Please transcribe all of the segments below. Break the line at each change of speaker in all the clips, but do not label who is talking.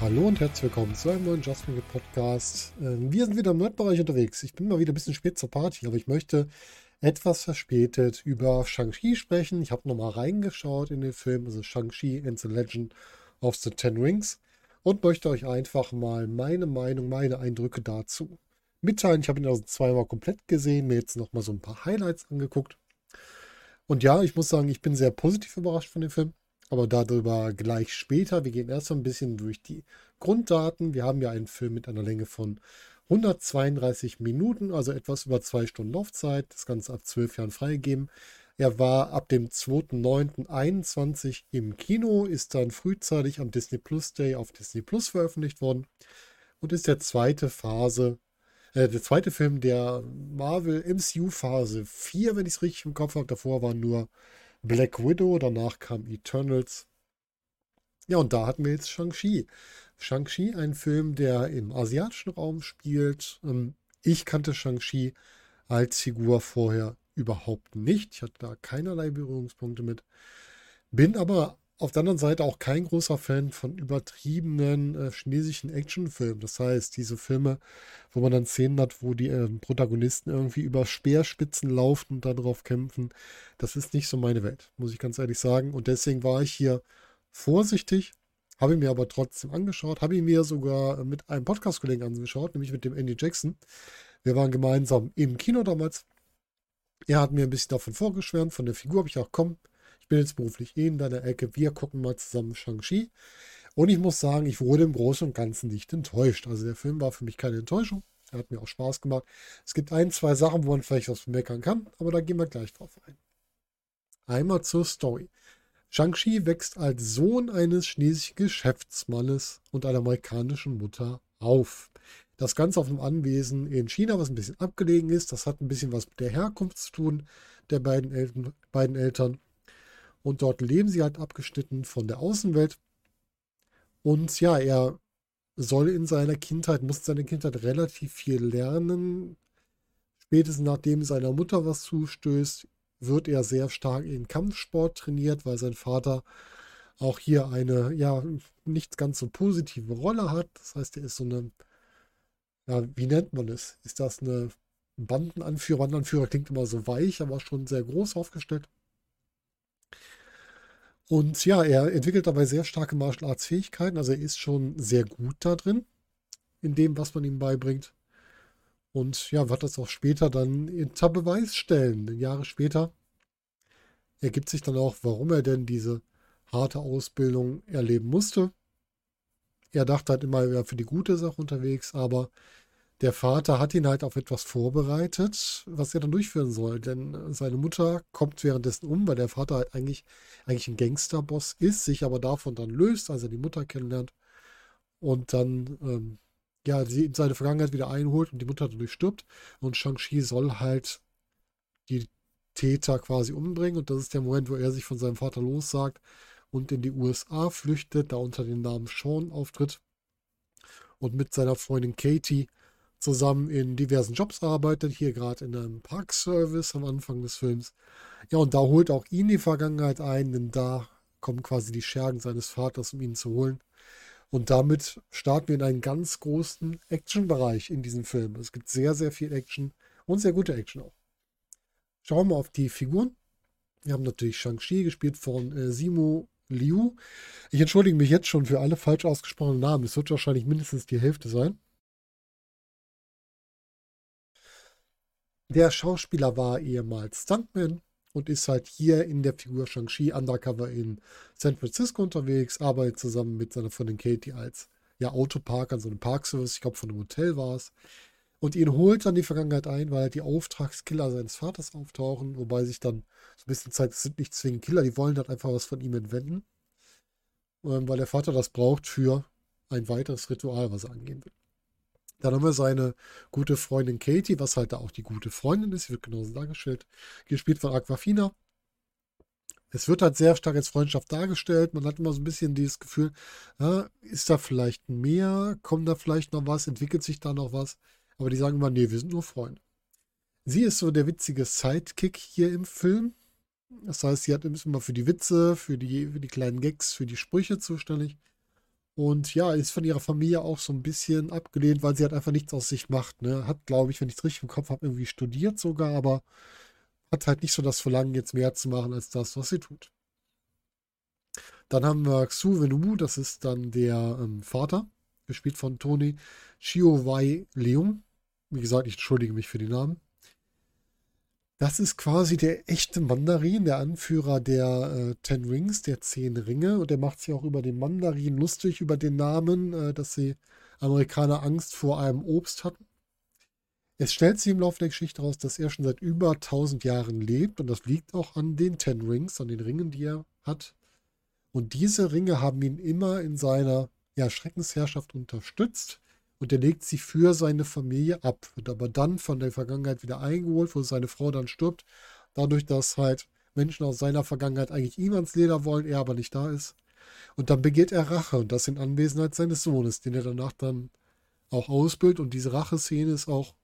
Hallo und herzlich willkommen zu einem neuen Just Finger Podcast. Ähm, wir sind wieder im Nerdbereich unterwegs. Ich bin mal wieder ein bisschen spät zur Party, aber ich möchte etwas verspätet über Shang-Chi sprechen. Ich habe nochmal reingeschaut in den Film, also Shang-Chi and the Legend of the Ten Rings und möchte euch einfach mal meine Meinung, meine Eindrücke dazu mitteilen. Ich habe ihn also zweimal komplett gesehen, mir jetzt nochmal so ein paar Highlights angeguckt. Und ja, ich muss sagen, ich bin sehr positiv überrascht von dem Film aber darüber gleich später. Wir gehen erst so ein bisschen durch die Grunddaten. Wir haben ja einen Film mit einer Länge von 132 Minuten, also etwas über zwei Stunden Laufzeit. Das Ganze ab zwölf Jahren freigegeben. Er war ab dem 2.9.21 im Kino, ist dann frühzeitig am Disney Plus Day auf Disney Plus veröffentlicht worden und ist der zweite Phase, äh, der zweite Film der Marvel MCU Phase 4, wenn ich es richtig im Kopf habe. Davor waren nur Black Widow, danach kam Eternals. Ja, und da hatten wir jetzt Shang-Chi. Shang-Chi, ein Film, der im asiatischen Raum spielt. Ähm, ich kannte Shang-Chi als Figur vorher überhaupt nicht. Ich hatte da keinerlei Berührungspunkte mit. Bin aber auf der anderen Seite auch kein großer Fan von übertriebenen äh, chinesischen Actionfilmen. Das heißt, diese Filme, wo man dann Szenen hat, wo die äh, Protagonisten irgendwie über Speerspitzen laufen und darauf kämpfen, das ist nicht so meine Welt, muss ich ganz ehrlich sagen. Und deswegen war ich hier vorsichtig, habe ihn mir aber trotzdem angeschaut, habe ihn mir sogar mit einem Podcast-Kollegen angeschaut, nämlich mit dem Andy Jackson. Wir waren gemeinsam im Kino damals. Er hat mir ein bisschen davon vorgeschwärmt, von der Figur habe ich auch, komm, bin jetzt beruflich eh in deiner Ecke. Wir gucken mal zusammen Shang-Chi. Und ich muss sagen, ich wurde im Großen und Ganzen nicht enttäuscht. Also der Film war für mich keine Enttäuschung. Er hat mir auch Spaß gemacht. Es gibt ein, zwei Sachen, wo man vielleicht was meckern kann, aber da gehen wir gleich drauf ein. Einmal zur Story. Shang-Chi wächst als Sohn eines chinesischen Geschäftsmannes und einer amerikanischen Mutter auf. Das Ganze auf einem Anwesen in China, was ein bisschen abgelegen ist. Das hat ein bisschen was mit der Herkunft zu tun der beiden, Eltern, beiden Eltern. Und dort leben sie halt abgeschnitten von der Außenwelt. Und ja, er soll in seiner Kindheit, muss in seiner Kindheit relativ viel lernen. Spätestens nachdem seiner Mutter was zustößt, wird er sehr stark in Kampfsport trainiert, weil sein Vater auch hier eine, ja, nicht ganz so positive Rolle hat. Das heißt, er ist so eine, ja, wie nennt man es? Ist das eine Bandenanführer? Bandenanführer klingt immer so weich, aber schon sehr groß aufgestellt. Und ja, er entwickelt dabei sehr starke Martial Arts Fähigkeiten. Also er ist schon sehr gut da drin, in dem, was man ihm beibringt. Und ja, wird das auch später dann unter Beweis stellen. Jahre später ergibt sich dann auch, warum er denn diese harte Ausbildung erleben musste. Er dachte halt immer, er wäre für die gute Sache unterwegs, aber der Vater hat ihn halt auf etwas vorbereitet, was er dann durchführen soll. Denn seine Mutter kommt währenddessen um, weil der Vater halt eigentlich, eigentlich ein Gangsterboss ist, sich aber davon dann löst, als er die Mutter kennenlernt. Und dann, ähm, ja, sie seine Vergangenheit wieder einholt und die Mutter dadurch stirbt. Und Shang-Chi soll halt die Täter quasi umbringen. Und das ist der Moment, wo er sich von seinem Vater lossagt und in die USA flüchtet, da unter dem Namen Sean auftritt. Und mit seiner Freundin Katie zusammen in diversen Jobs arbeitet, hier gerade in einem Parkservice am Anfang des Films. Ja, und da holt auch ihn die Vergangenheit ein, denn da kommen quasi die Schergen seines Vaters, um ihn zu holen. Und damit starten wir in einen ganz großen Action-Bereich in diesem Film. Es gibt sehr, sehr viel Action und sehr gute Action auch. Schauen wir auf die Figuren. Wir haben natürlich Shang-Chi, gespielt von äh, Simo Liu. Ich entschuldige mich jetzt schon für alle falsch ausgesprochenen Namen. Es wird wahrscheinlich mindestens die Hälfte sein. Der Schauspieler war ehemals Stuntman und ist halt hier in der Figur Shang-Chi undercover in San Francisco unterwegs, arbeitet zusammen mit seiner Freundin Katie als ja, Autopark an so einem Parkservice, ich glaube von einem Hotel war es. Und ihn holt dann die Vergangenheit ein, weil die Auftragskiller seines Vaters auftauchen, wobei sich dann so ein bisschen zeigt, es sind nicht zwingend Killer, die wollen halt einfach was von ihm entwenden, ähm, weil der Vater das braucht für ein weiteres Ritual, was er angehen will. Dann haben wir seine gute Freundin Katie, was halt da auch die gute Freundin ist. Wird genauso dargestellt. Gespielt von Aquafina. es wird halt sehr stark als Freundschaft dargestellt. Man hat immer so ein bisschen dieses Gefühl, ja, ist da vielleicht mehr? Kommt da vielleicht noch was? Entwickelt sich da noch was? Aber die sagen immer, nee, wir sind nur Freunde. Sie ist so der witzige Sidekick hier im Film. Das heißt, sie hat immer für die Witze, für die, für die kleinen Gags, für die Sprüche zuständig. Und ja, ist von ihrer Familie auch so ein bisschen abgelehnt, weil sie halt einfach nichts aus sich macht. Ne? Hat, glaube ich, wenn ich es richtig im Kopf habe, irgendwie studiert sogar, aber hat halt nicht so das Verlangen, jetzt mehr zu machen als das, was sie tut. Dann haben wir Xu Wenwu, das ist dann der ähm, Vater, gespielt von Tony Chiowai Leung. Wie gesagt, ich entschuldige mich für die Namen. Das ist quasi der echte Mandarin, der Anführer der äh, Ten Rings, der Zehn Ringe. Und der macht sich auch über den Mandarin lustig, über den Namen, äh, dass die Amerikaner Angst vor einem Obst hatten. Es stellt sich im Laufe der Geschichte heraus, dass er schon seit über 1000 Jahren lebt. Und das liegt auch an den Ten Rings, an den Ringen, die er hat. Und diese Ringe haben ihn immer in seiner ja, Schreckensherrschaft unterstützt und er legt sie für seine Familie ab, wird aber dann von der Vergangenheit wieder eingeholt, wo seine Frau dann stirbt, dadurch, dass halt Menschen aus seiner Vergangenheit eigentlich ihm ans Leder wollen, er aber nicht da ist. Und dann begeht er Rache und das in Anwesenheit seines Sohnes, den er danach dann auch ausbildet. Und diese Racheszene ist auch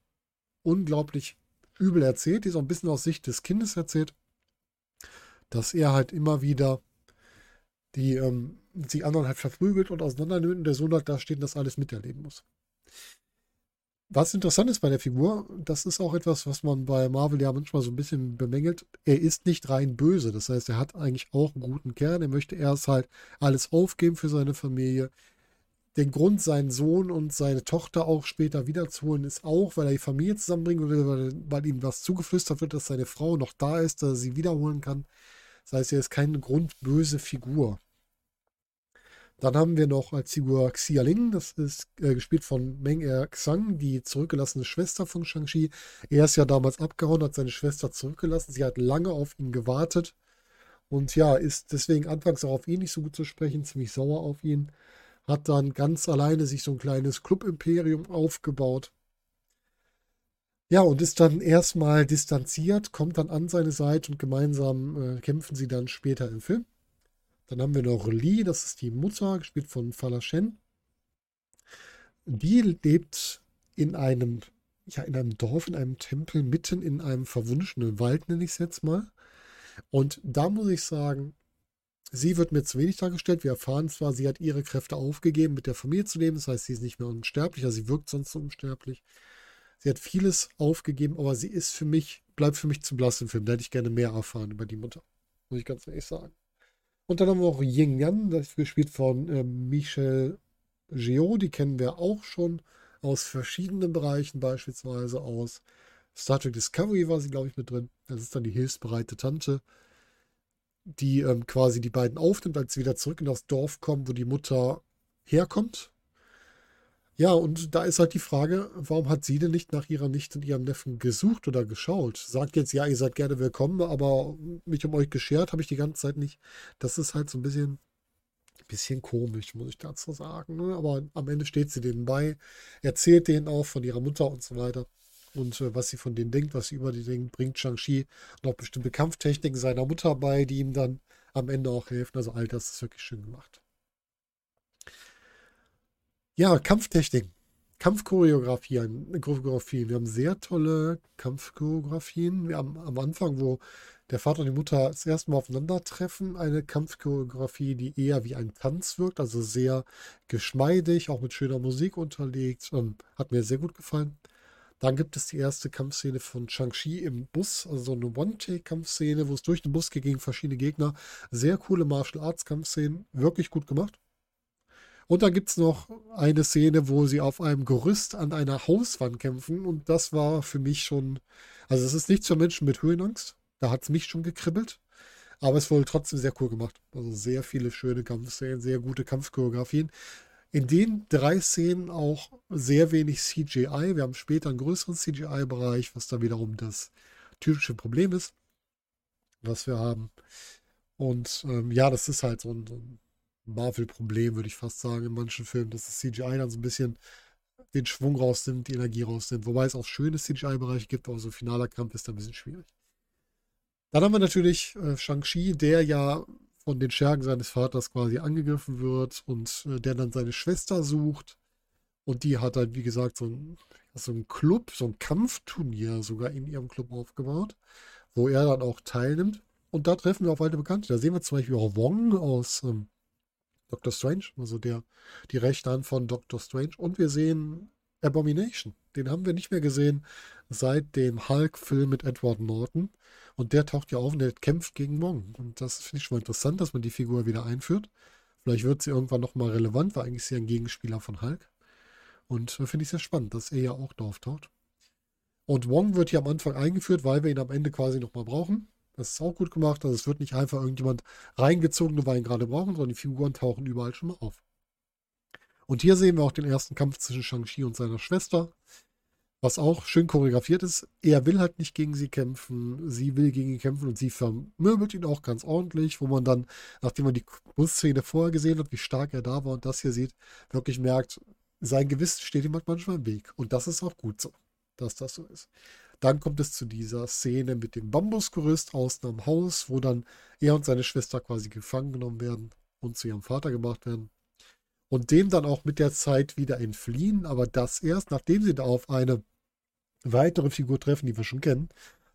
unglaublich übel erzählt, die ist auch ein bisschen aus Sicht des Kindes erzählt, dass er halt immer wieder die ähm, die anderen halt verprügelt und auseinandernimmt und der Sohn halt da steht und das alles miterleben muss. Was interessant ist bei der Figur, das ist auch etwas, was man bei Marvel ja manchmal so ein bisschen bemängelt. Er ist nicht rein böse. Das heißt, er hat eigentlich auch einen guten Kern. Er möchte erst halt alles aufgeben für seine Familie. Den Grund, seinen Sohn und seine Tochter auch später wiederzuholen, ist auch, weil er die Familie zusammenbringen will, weil, weil ihm was zugeflüstert wird, dass seine Frau noch da ist, dass er sie wiederholen kann. Das heißt, er ist keine grundböse Figur. Dann haben wir noch als Figur Xia Ling, das ist äh, gespielt von Meng Er Xang, die zurückgelassene Schwester von Shang-Chi. Er ist ja damals abgehauen, hat seine Schwester zurückgelassen. Sie hat lange auf ihn gewartet und ja, ist deswegen anfangs auch auf ihn nicht so gut zu sprechen, ziemlich sauer auf ihn. Hat dann ganz alleine sich so ein kleines Club-Imperium aufgebaut. Ja, und ist dann erstmal distanziert, kommt dann an seine Seite und gemeinsam äh, kämpfen sie dann später im Film. Dann haben wir noch Li, das ist die Mutter, gespielt von Fala Shen. Die lebt in einem, ja, in einem Dorf, in einem Tempel, mitten in einem verwunschenen Wald, nenne ich es jetzt mal. Und da muss ich sagen, sie wird mir zu wenig dargestellt. Wir erfahren zwar, sie hat ihre Kräfte aufgegeben, mit der Familie zu leben. Das heißt, sie ist nicht mehr unsterblich, also sie wirkt sonst unsterblich. Sie hat vieles aufgegeben, aber sie ist für mich, bleibt für mich zu blass im Film. Da hätte ich gerne mehr erfahren über die Mutter. Muss ich ganz ehrlich sagen. Und dann haben wir auch Ying Yan, das ist gespielt von äh, Michel Geo, die kennen wir auch schon aus verschiedenen Bereichen, beispielsweise aus Star Trek Discovery war sie, glaube ich, mit drin. Das ist dann die hilfsbereite Tante, die ähm, quasi die beiden aufnimmt, als sie wieder zurück in das Dorf kommen, wo die Mutter herkommt. Ja, und da ist halt die Frage, warum hat sie denn nicht nach ihrer Nichte und ihrem Neffen gesucht oder geschaut? Sagt jetzt, ja, ihr seid gerne willkommen, aber mich um euch geschert habe ich die ganze Zeit nicht. Das ist halt so ein bisschen, bisschen komisch, muss ich dazu sagen. Ne? Aber am Ende steht sie denen bei, erzählt denen auch von ihrer Mutter und so weiter. Und äh, was sie von denen denkt, was sie über die denkt, bringt Shang-Chi noch bestimmte Kampftechniken seiner Mutter bei, die ihm dann am Ende auch helfen. Also all das ist wirklich schön gemacht. Ja, Kampftechnik. Kampfchoreografien, Choreografien. Wir haben sehr tolle Kampfchoreografien. Wir haben am Anfang, wo der Vater und die Mutter das erste Mal aufeinandertreffen, eine Kampfchoreografie, die eher wie ein Tanz wirkt, also sehr geschmeidig, auch mit schöner Musik unterlegt. Ähm, hat mir sehr gut gefallen. Dann gibt es die erste Kampfszene von Shang-Chi im Bus, also so eine One-Take-Kampfszene, wo es durch den Bus geht gegen verschiedene Gegner. Sehr coole Martial Arts-Kampfszenen, wirklich gut gemacht. Und dann gibt es noch eine Szene, wo sie auf einem Gerüst an einer Hauswand kämpfen. Und das war für mich schon, also es ist nichts für Menschen mit Höhenangst. Da hat es mich schon gekribbelt. Aber es wurde trotzdem sehr cool gemacht. Also sehr viele schöne Kampfszenen, sehr gute Kampfchoreografien. In den drei Szenen auch sehr wenig CGI. Wir haben später einen größeren CGI-Bereich, was da wiederum das typische Problem ist, was wir haben. Und ähm, ja, das ist halt so ein, so ein Marvel-Problem, würde ich fast sagen, in manchen Filmen, dass das CGI dann so ein bisschen den Schwung rausnimmt, die Energie rausnimmt. Wobei es auch schöne CGI-Bereiche gibt, aber so finaler Kampf ist da ein bisschen schwierig. Dann haben wir natürlich äh, Shang-Chi, der ja von den Schergen seines Vaters quasi angegriffen wird und äh, der dann seine Schwester sucht. Und die hat dann, wie gesagt, so ein, so Club, so ein Kampfturnier sogar in ihrem Club aufgebaut, wo er dann auch teilnimmt. Und da treffen wir auf alte Bekannte. Da sehen wir zum Beispiel auch Wong aus ähm, Doctor Strange, also der, die rechte Hand von Doctor Strange. Und wir sehen Abomination. Den haben wir nicht mehr gesehen seit dem Hulk-Film mit Edward Norton. Und der taucht ja auf und der kämpft gegen Wong. Und das finde ich schon mal interessant, dass man die Figur wieder einführt. Vielleicht wird sie irgendwann nochmal relevant, weil eigentlich ist sie ein Gegenspieler von Hulk. Und äh, finde ich sehr spannend, dass er ja auch da auftaucht. Und Wong wird hier am Anfang eingeführt, weil wir ihn am Ende quasi nochmal brauchen. Das ist auch gut gemacht. Also es wird nicht einfach irgendjemand reingezogen, nur weil wir ihn gerade brauchen, sondern die Figuren tauchen überall schon mal auf. Und hier sehen wir auch den ersten Kampf zwischen Shang-Chi und seiner Schwester. Was auch schön choreografiert ist. Er will halt nicht gegen sie kämpfen. Sie will gegen ihn kämpfen und sie vermöbelt ihn auch ganz ordentlich, wo man dann, nachdem man die Busszene vorher gesehen hat, wie stark er da war und das hier sieht, wirklich merkt, sein Gewissen steht ihm halt manchmal im Weg. Und das ist auch gut so, dass das so ist. Dann kommt es zu dieser Szene mit dem Bambusgerüst außen am Haus, wo dann er und seine Schwester quasi gefangen genommen werden und zu ihrem Vater gebracht werden. Und dem dann auch mit der Zeit wieder entfliehen, aber das erst, nachdem sie da auf eine weitere Figur treffen, die wir schon kennen.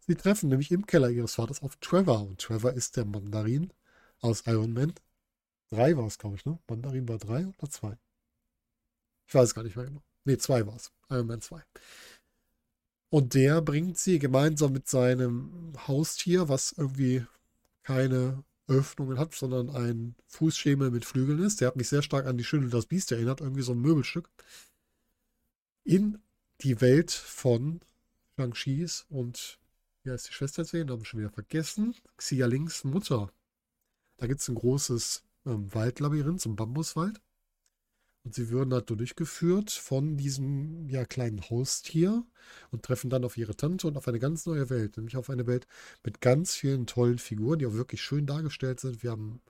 Sie treffen nämlich im Keller ihres Vaters auf Trevor. Und Trevor ist der Mandarin aus Iron Man. Drei war es, glaube ich, ne? Mandarin war drei oder zwei? Ich weiß gar nicht mehr genau. Ne, zwei war es. Iron Man 2. Und der bringt sie gemeinsam mit seinem Haustier, was irgendwie keine Öffnungen hat, sondern ein Fußschemel mit Flügeln ist. Der hat mich sehr stark an die Schüttel das Biest erinnert, irgendwie so ein Möbelstück. In die Welt von Shang-Chis und wie heißt die Schwester sehen, haben wir schon wieder vergessen. Xia Lings Mutter. Da gibt es ein großes ähm, Waldlabyrinth, so ein Bambuswald. Und sie würden halt durchgeführt von diesem ja, kleinen Haustier und treffen dann auf ihre Tante und auf eine ganz neue Welt, nämlich auf eine Welt mit ganz vielen tollen Figuren, die auch wirklich schön dargestellt sind. Wir haben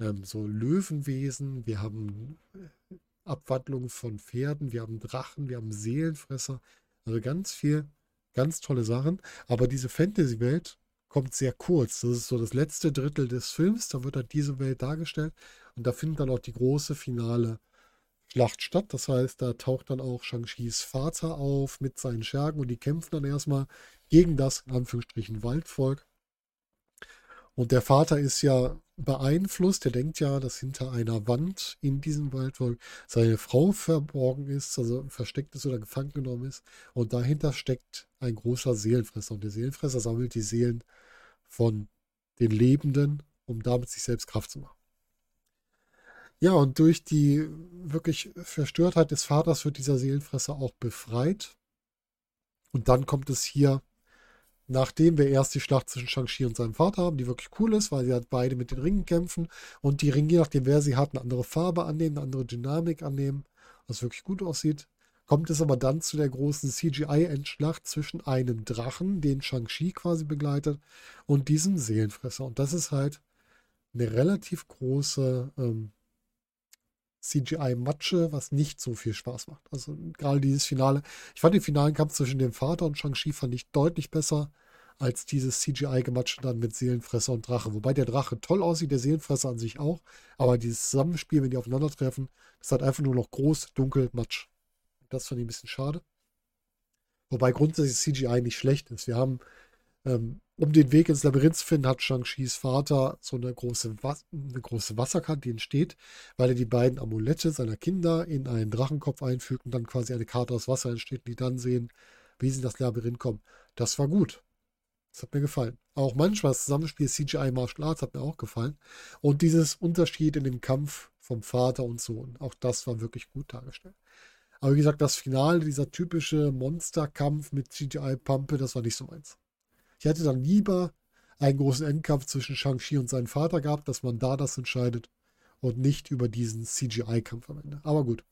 ähm, so Löwenwesen, wir haben äh, Abwandlungen von Pferden, wir haben Drachen, wir haben Seelenfresser, also ganz viel, ganz tolle Sachen. Aber diese Fantasy-Welt kommt sehr kurz. Das ist so das letzte Drittel des Films, da wird halt diese Welt dargestellt und da findet dann auch die große finale Schlacht statt. Das heißt, da taucht dann auch Shang-Chis Vater auf mit seinen Schergen und die kämpfen dann erstmal gegen das, in Anführungsstrichen, Waldvolk. Und der Vater ist ja beeinflusst, der denkt ja, dass hinter einer Wand in diesem Waldvolk seine Frau verborgen ist, also versteckt ist oder gefangen genommen ist. Und dahinter steckt ein großer Seelenfresser. Und der Seelenfresser sammelt die Seelen von den Lebenden, um damit sich selbst Kraft zu machen. Ja, und durch die wirklich Verstörtheit des Vaters wird dieser Seelenfresser auch befreit. Und dann kommt es hier, nachdem wir erst die Schlacht zwischen Shang-Chi und seinem Vater haben, die wirklich cool ist, weil sie halt beide mit den Ringen kämpfen und die Ringe, je nachdem wer sie hat, eine andere Farbe annehmen, eine andere Dynamik annehmen, was wirklich gut aussieht. Kommt es aber dann zu der großen CGI-Endschlacht zwischen einem Drachen, den Shang-Chi quasi begleitet, und diesem Seelenfresser. Und das ist halt eine relativ große ähm, CGI-Matsche, was nicht so viel Spaß macht. Also gerade dieses Finale. Ich fand den finalen Kampf zwischen dem Vater und Shang-Chi fand ich deutlich besser als dieses CGI-Gematsche dann mit Seelenfresser und Drache. Wobei der Drache toll aussieht, der Seelenfresser an sich auch. Aber dieses Zusammenspiel, wenn die aufeinandertreffen, ist halt einfach nur noch groß, dunkel, matsch. Das fand ich ein bisschen schade. Wobei grundsätzlich CGI nicht schlecht ist. Wir haben ähm, um den Weg ins Labyrinth zu finden, hat Shang-Chis Vater so eine große, eine große Wasserkarte, die entsteht, weil er die beiden Amulette seiner Kinder in einen Drachenkopf einfügt und dann quasi eine Karte aus Wasser entsteht, die dann sehen, wie sie in das Labyrinth kommen. Das war gut. Das hat mir gefallen. Auch manchmal das Zusammenspiel CGI Martial Arts hat mir auch gefallen. Und dieses Unterschied in dem Kampf vom Vater und Sohn, auch das war wirklich gut dargestellt. Aber wie gesagt, das Finale, dieser typische Monsterkampf mit CGI-Pampe, das war nicht so meins. Ich hätte dann lieber einen großen Endkampf zwischen Shang-Chi und seinem Vater gehabt, dass man da das entscheidet und nicht über diesen CGI-Kampf am Ende. Aber gut,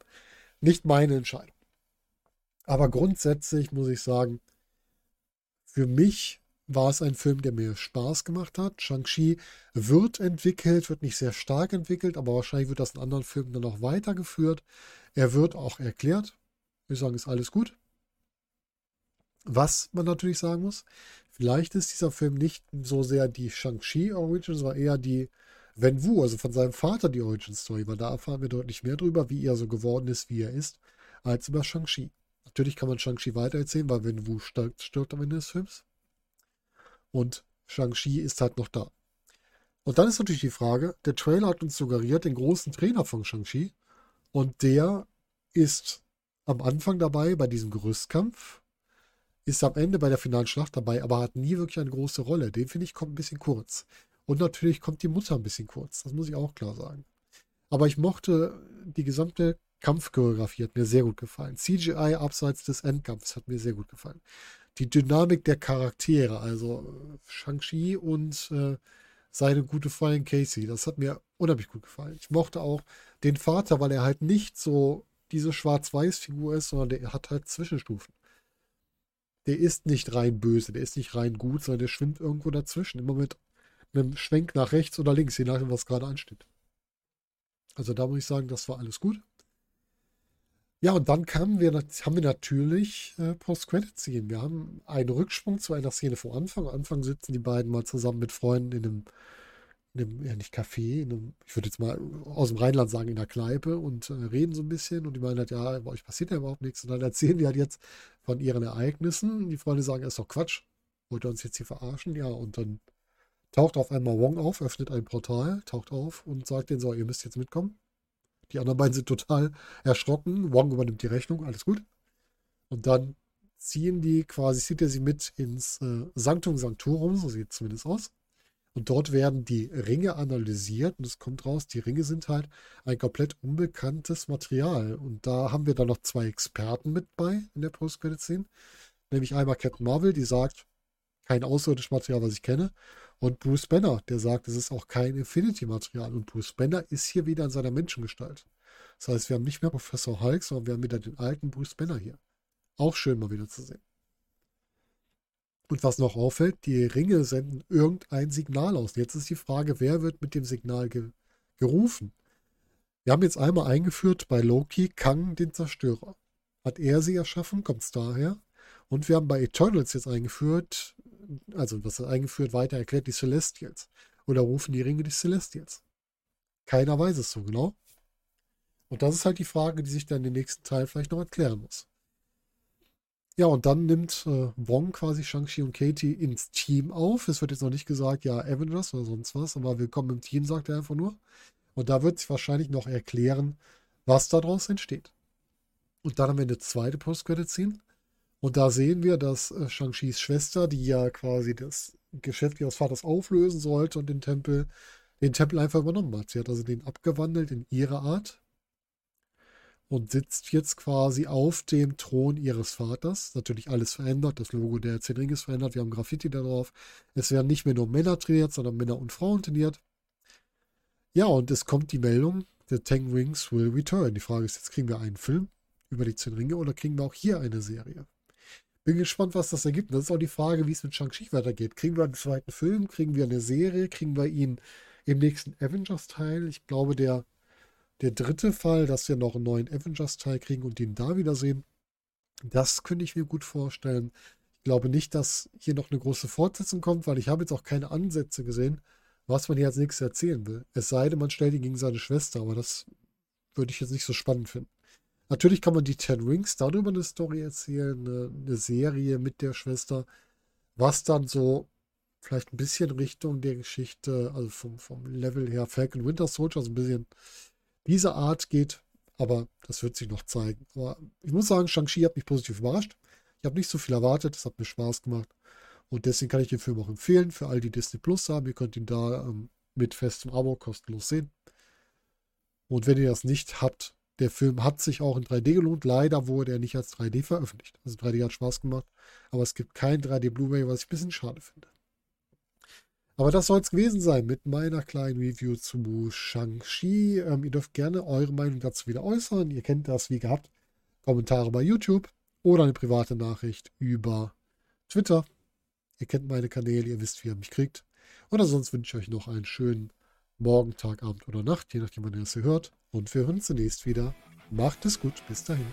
nicht meine Entscheidung. Aber grundsätzlich muss ich sagen, für mich war es ein Film, der mir Spaß gemacht hat. Shang-Chi wird entwickelt, wird nicht sehr stark entwickelt, aber wahrscheinlich wird das in anderen Filmen dann auch weitergeführt. Er wird auch erklärt. Ich sagen, ist alles gut. Was man natürlich sagen muss, vielleicht ist dieser Film nicht so sehr die Shang-Chi Origin, sondern eher die Wen Wu, also von seinem Vater die Origin Story, weil da erfahren wir deutlich mehr darüber, wie er so geworden ist, wie er ist, als über Shang-Chi. Natürlich kann man Shang-Chi weitererzählen, weil Wen Wu stirbt, stirbt am Ende des Films. Und Shang-Chi ist halt noch da. Und dann ist natürlich die Frage, der Trailer hat uns suggeriert, den großen Trainer von Shang-Chi. Und der ist am Anfang dabei bei diesem Gerüstkampf, ist am Ende bei der finalen Schlacht dabei, aber hat nie wirklich eine große Rolle. Den finde ich kommt ein bisschen kurz. Und natürlich kommt die Mutter ein bisschen kurz. Das muss ich auch klar sagen. Aber ich mochte die gesamte Kampfchoreografie, hat mir sehr gut gefallen. CGI abseits des Endkampfs hat mir sehr gut gefallen. Die Dynamik der Charaktere, also Shang-Chi und äh, seine gute Freundin Casey. Das hat mir unheimlich gut gefallen. Ich mochte auch den Vater, weil er halt nicht so diese Schwarz-Weiß-Figur ist, sondern der hat halt Zwischenstufen. Der ist nicht rein böse, der ist nicht rein gut, sondern der schwimmt irgendwo dazwischen. Immer mit einem Schwenk nach rechts oder links, je nachdem, was gerade ansteht. Also da muss ich sagen, das war alles gut. Ja, und dann kamen wir, haben wir natürlich äh, Post-Credit-Szenen. Wir haben einen Rücksprung zu einer Szene vor Anfang. Am Anfang sitzen die beiden mal zusammen mit Freunden in einem, in einem ja nicht Café, in einem, ich würde jetzt mal aus dem Rheinland sagen, in der Kneipe und äh, reden so ein bisschen. Und die meinen halt, ja, bei euch passiert ja überhaupt nichts. Und dann erzählen die halt jetzt von ihren Ereignissen. Die Freunde sagen, das ist doch Quatsch. Wollt ihr uns jetzt hier verarschen? Ja, und dann taucht auf einmal Wong auf, öffnet ein Portal, taucht auf und sagt denen so, ihr müsst jetzt mitkommen. Die anderen beiden sind total erschrocken. Wong übernimmt die Rechnung, alles gut. Und dann ziehen die quasi, zieht er sie mit ins äh, Sanctum Sanctorum, so sieht es zumindest aus. Und dort werden die Ringe analysiert und es kommt raus, die Ringe sind halt ein komplett unbekanntes Material. Und da haben wir dann noch zwei Experten mit bei in der Post-Credit-Szene. Nämlich einmal Captain Marvel, die sagt, kein außerirdisches Material, was ich kenne. Und Bruce Banner, der sagt, es ist auch kein Infinity-Material. Und Bruce Banner ist hier wieder in seiner Menschengestalt. Das heißt, wir haben nicht mehr Professor Hulk, sondern wir haben wieder den alten Bruce Banner hier. Auch schön mal wieder zu sehen. Und was noch auffällt, die Ringe senden irgendein Signal aus. Jetzt ist die Frage, wer wird mit dem Signal ge gerufen? Wir haben jetzt einmal eingeführt bei Loki Kang den Zerstörer. Hat er sie erschaffen? Kommt es daher? Und wir haben bei Eternals jetzt eingeführt, also was eingeführt, weiter erklärt, die Celestials. Oder rufen die Ringe die Celestials? Keiner weiß es so genau. Und das ist halt die Frage, die sich dann im nächsten Teil vielleicht noch erklären muss. Ja, und dann nimmt äh, Wong quasi Shang-Chi und Katie ins Team auf. Es wird jetzt noch nicht gesagt, ja, Avengers oder sonst was, aber willkommen im Team, sagt er einfach nur. Und da wird sich wahrscheinlich noch erklären, was daraus entsteht. Und dann haben wir eine zweite Post-Credit-Scene. Und da sehen wir, dass äh, Shang-Chis Schwester, die ja quasi das Geschäft ihres Vaters auflösen sollte und den Tempel, den Tempel einfach übernommen hat. Sie hat also den abgewandelt in ihre Art und sitzt jetzt quasi auf dem Thron ihres Vaters. Natürlich alles verändert. Das Logo der Zehn Ringe ist verändert. Wir haben Graffiti darauf. Es werden nicht mehr nur Männer trainiert, sondern Männer und Frauen trainiert. Ja, und es kommt die Meldung, The Ten Rings will return. Die Frage ist jetzt, kriegen wir einen Film über die Zehn Ringe oder kriegen wir auch hier eine Serie? Bin gespannt, was das ergibt. Das ist auch die Frage, wie es mit Shang-Chi weitergeht. Kriegen wir einen zweiten Film? Kriegen wir eine Serie? Kriegen wir ihn im nächsten Avengers-Teil? Ich glaube, der, der dritte Fall, dass wir noch einen neuen Avengers-Teil kriegen und ihn da wiedersehen, das könnte ich mir gut vorstellen. Ich glaube nicht, dass hier noch eine große Fortsetzung kommt, weil ich habe jetzt auch keine Ansätze gesehen, was man hier als nächstes erzählen will. Es sei denn, man stellt ihn gegen seine Schwester, aber das würde ich jetzt nicht so spannend finden. Natürlich kann man die Ten Rings darüber eine Story erzählen, eine, eine, Serie mit der Schwester, was dann so vielleicht ein bisschen Richtung der Geschichte, also vom, vom Level her Falcon Winter Soldier, so ein bisschen diese Art geht, aber das wird sich noch zeigen. Aber ich muss sagen, Shang-Chi hat mich positiv überrascht. Ich habe nicht so viel erwartet, es hat mir Spaß gemacht. Und deswegen kann ich den Film auch empfehlen für all die Disney Plus haben. Ihr könnt ihn da ähm, mit festem Abo kostenlos sehen. Und wenn ihr das nicht habt, der Film hat sich auch in 3D gelohnt. Leider wurde er nicht als 3D veröffentlicht. Also 3D hat Spaß gemacht, aber es gibt kein 3D Blu-ray, was ich ein bisschen schade finde. Aber das soll es gewesen sein mit meiner kleinen Review zu Shang-Chi. Ähm, ihr dürft gerne eure Meinung dazu wieder äußern. Ihr kennt das wie gehabt. Kommentare bei YouTube oder eine private Nachricht über Twitter. Ihr kennt meine Kanäle, ihr wisst, wie ihr mich kriegt. Oder sonst wünsche ich euch noch einen schönen Morgen, Tag, Abend oder Nacht, je nachdem, wann ihr das hier hört. Und wir hören uns zunächst wieder. Macht es gut. Bis dahin.